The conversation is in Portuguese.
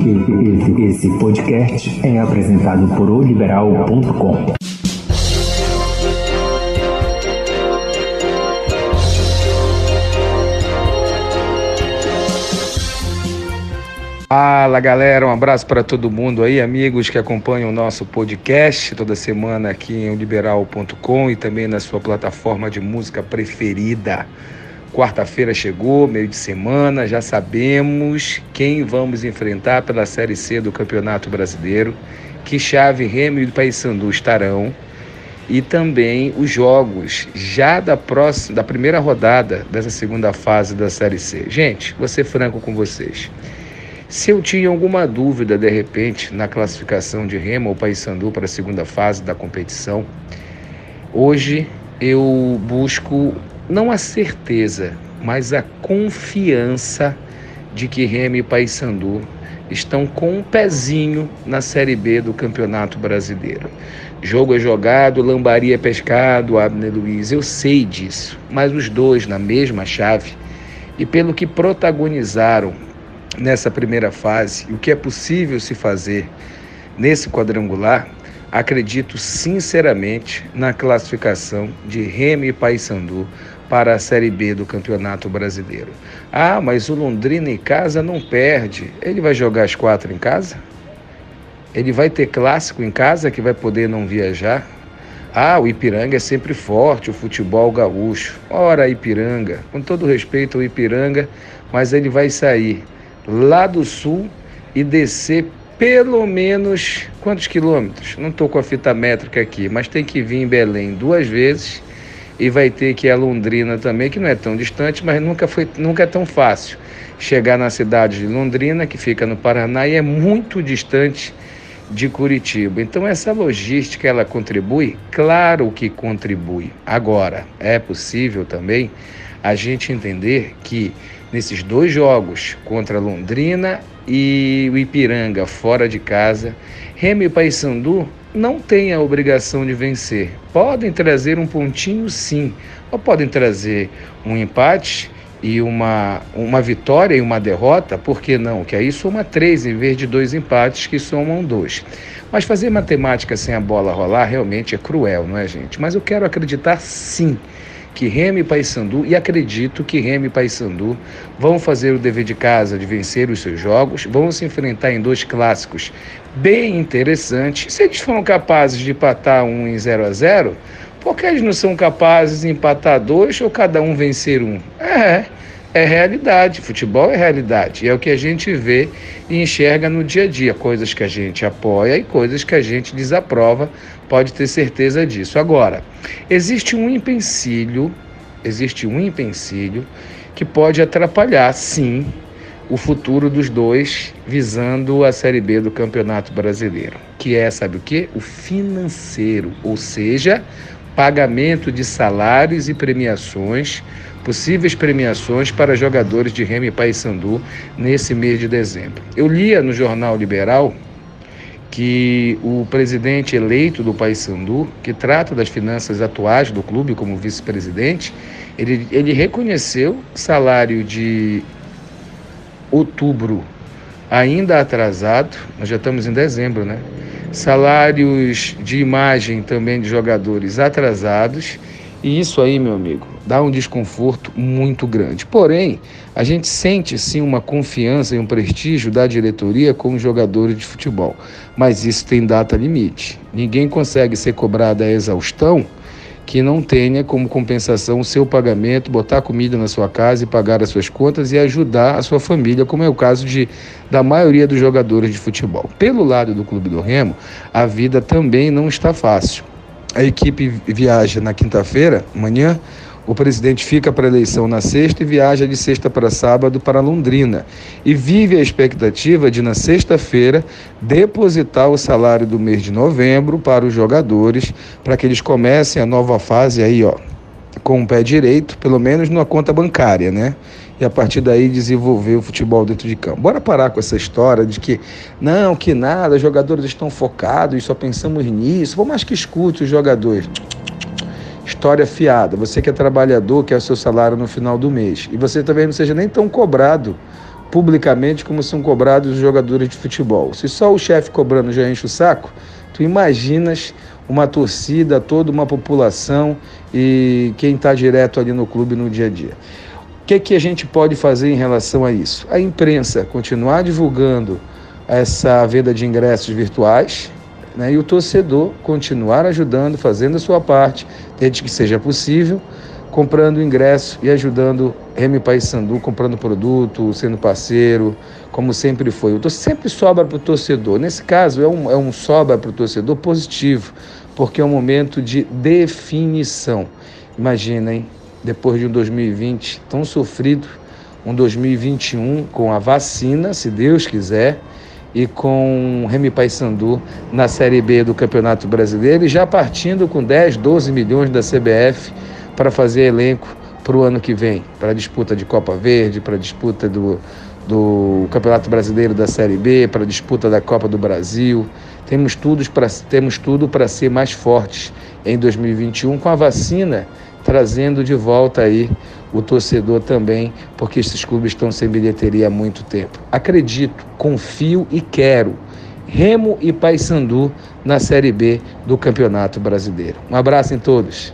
Esse, esse podcast é apresentado por oliberal.com. Fala galera, um abraço para todo mundo aí, amigos que acompanham o nosso podcast toda semana aqui em liberal.com e também na sua plataforma de música preferida. Quarta-feira chegou, meio de semana, já sabemos quem vamos enfrentar pela Série C do Campeonato Brasileiro, que chave Remo e Paysandu estarão e também os jogos já da próxima, da primeira rodada dessa segunda fase da Série C. Gente, vou ser franco com vocês. Se eu tinha alguma dúvida, de repente, na classificação de Remo ou Paysandu para a segunda fase da competição, hoje eu busco não a certeza, mas a confiança de que Remo e Paysandu estão com um pezinho na Série B do Campeonato Brasileiro. Jogo é jogado, lambaria é pescado, Abner Luiz, eu sei disso, mas os dois na mesma chave e pelo que protagonizaram nessa primeira fase o que é possível se fazer nesse quadrangular, acredito sinceramente na classificação de Remy e Paysandu para a Série B do Campeonato Brasileiro. Ah, mas o Londrina em casa não perde. Ele vai jogar as quatro em casa? Ele vai ter clássico em casa que vai poder não viajar? Ah, o Ipiranga é sempre forte, o futebol gaúcho. Ora, Ipiranga, com todo respeito ao Ipiranga, mas ele vai sair lá do sul e descer pelo menos quantos quilômetros? Não estou com a fita métrica aqui, mas tem que vir em Belém duas vezes e vai ter que ir a Londrina também, que não é tão distante, mas nunca, foi, nunca é tão fácil chegar na cidade de Londrina, que fica no Paraná e é muito distante de Curitiba. Então essa logística ela contribui? Claro que contribui. Agora, é possível também a gente entender que nesses dois jogos contra Londrina e o Ipiranga fora de casa, Remy e Paysandu não têm a obrigação de vencer. Podem trazer um pontinho sim, ou podem trazer um empate e uma, uma vitória e uma derrota, por que não? Que aí soma três em vez de dois empates que somam dois. Mas fazer matemática sem a bola rolar realmente é cruel, não é, gente? Mas eu quero acreditar sim que Remo e Paysandu, e acredito que Remo e Paysandu vão fazer o dever de casa de vencer os seus jogos, vão se enfrentar em dois clássicos bem interessantes. Se eles foram capazes de empatar um em 0 a 0 por que eles não são capazes de empatar dois ou cada um vencer um? É, é realidade. Futebol é realidade. E é o que a gente vê e enxerga no dia a dia. Coisas que a gente apoia e coisas que a gente desaprova. Pode ter certeza disso. Agora, existe um empecilho, existe um empecilho que pode atrapalhar, sim, o futuro dos dois visando a Série B do Campeonato Brasileiro, que é, sabe o que? O financeiro, ou seja, pagamento de salários e premiações possíveis premiações para jogadores de Remy Paysandu nesse mês de dezembro. Eu lia no jornal Liberal que o presidente eleito do Paysandu, que trata das finanças atuais do clube como vice-presidente, ele, ele reconheceu salário de outubro ainda atrasado, nós já estamos em dezembro, né? Salários de imagem também de jogadores atrasados e isso aí, meu amigo, dá um desconforto muito grande. Porém, a gente sente sim uma confiança e um prestígio da diretoria com os jogadores de futebol. Mas isso tem data limite. Ninguém consegue ser cobrado a exaustão que não tenha como compensação o seu pagamento, botar comida na sua casa e pagar as suas contas e ajudar a sua família, como é o caso de, da maioria dos jogadores de futebol. Pelo lado do Clube do Remo, a vida também não está fácil. A equipe viaja na quinta-feira, amanhã. O presidente fica para a eleição na sexta e viaja de sexta para sábado para Londrina. E vive a expectativa de, na sexta-feira, depositar o salário do mês de novembro para os jogadores, para que eles comecem a nova fase aí, ó, com o pé direito, pelo menos numa conta bancária, né? E a partir daí desenvolver o futebol dentro de campo. Bora parar com essa história de que não, que nada, os jogadores estão focados e só pensamos nisso. Vamos mais que escute os jogadores. História fiada. Você que é trabalhador, quer o seu salário no final do mês. E você talvez não seja nem tão cobrado publicamente como são cobrados os jogadores de futebol. Se só o chefe cobrando já enche o saco, tu imaginas uma torcida, toda uma população e quem está direto ali no clube no dia a dia. O que, que a gente pode fazer em relação a isso? A imprensa continuar divulgando essa venda de ingressos virtuais né, e o torcedor continuar ajudando, fazendo a sua parte, desde que seja possível, comprando ingresso e ajudando Remy Paysandu, comprando produto, sendo parceiro, como sempre foi. O sempre sobra para o torcedor. Nesse caso, é um, é um sobra para o torcedor positivo, porque é um momento de definição. Imaginem, depois de um 2020 tão sofrido, um 2021 com a vacina, se Deus quiser, e com Remy Paysandu na Série B do Campeonato Brasileiro e já partindo com 10, 12 milhões da CBF para fazer elenco para o ano que vem, para a disputa de Copa Verde, para a disputa do, do Campeonato Brasileiro da Série B, para a disputa da Copa do Brasil. Temos tudo para temos tudo para ser mais fortes em 2021 com a vacina trazendo de volta aí o torcedor também, porque esses clubes estão sem bilheteria há muito tempo. Acredito, confio e quero Remo e Paysandu na Série B do Campeonato Brasileiro. Um abraço em todos.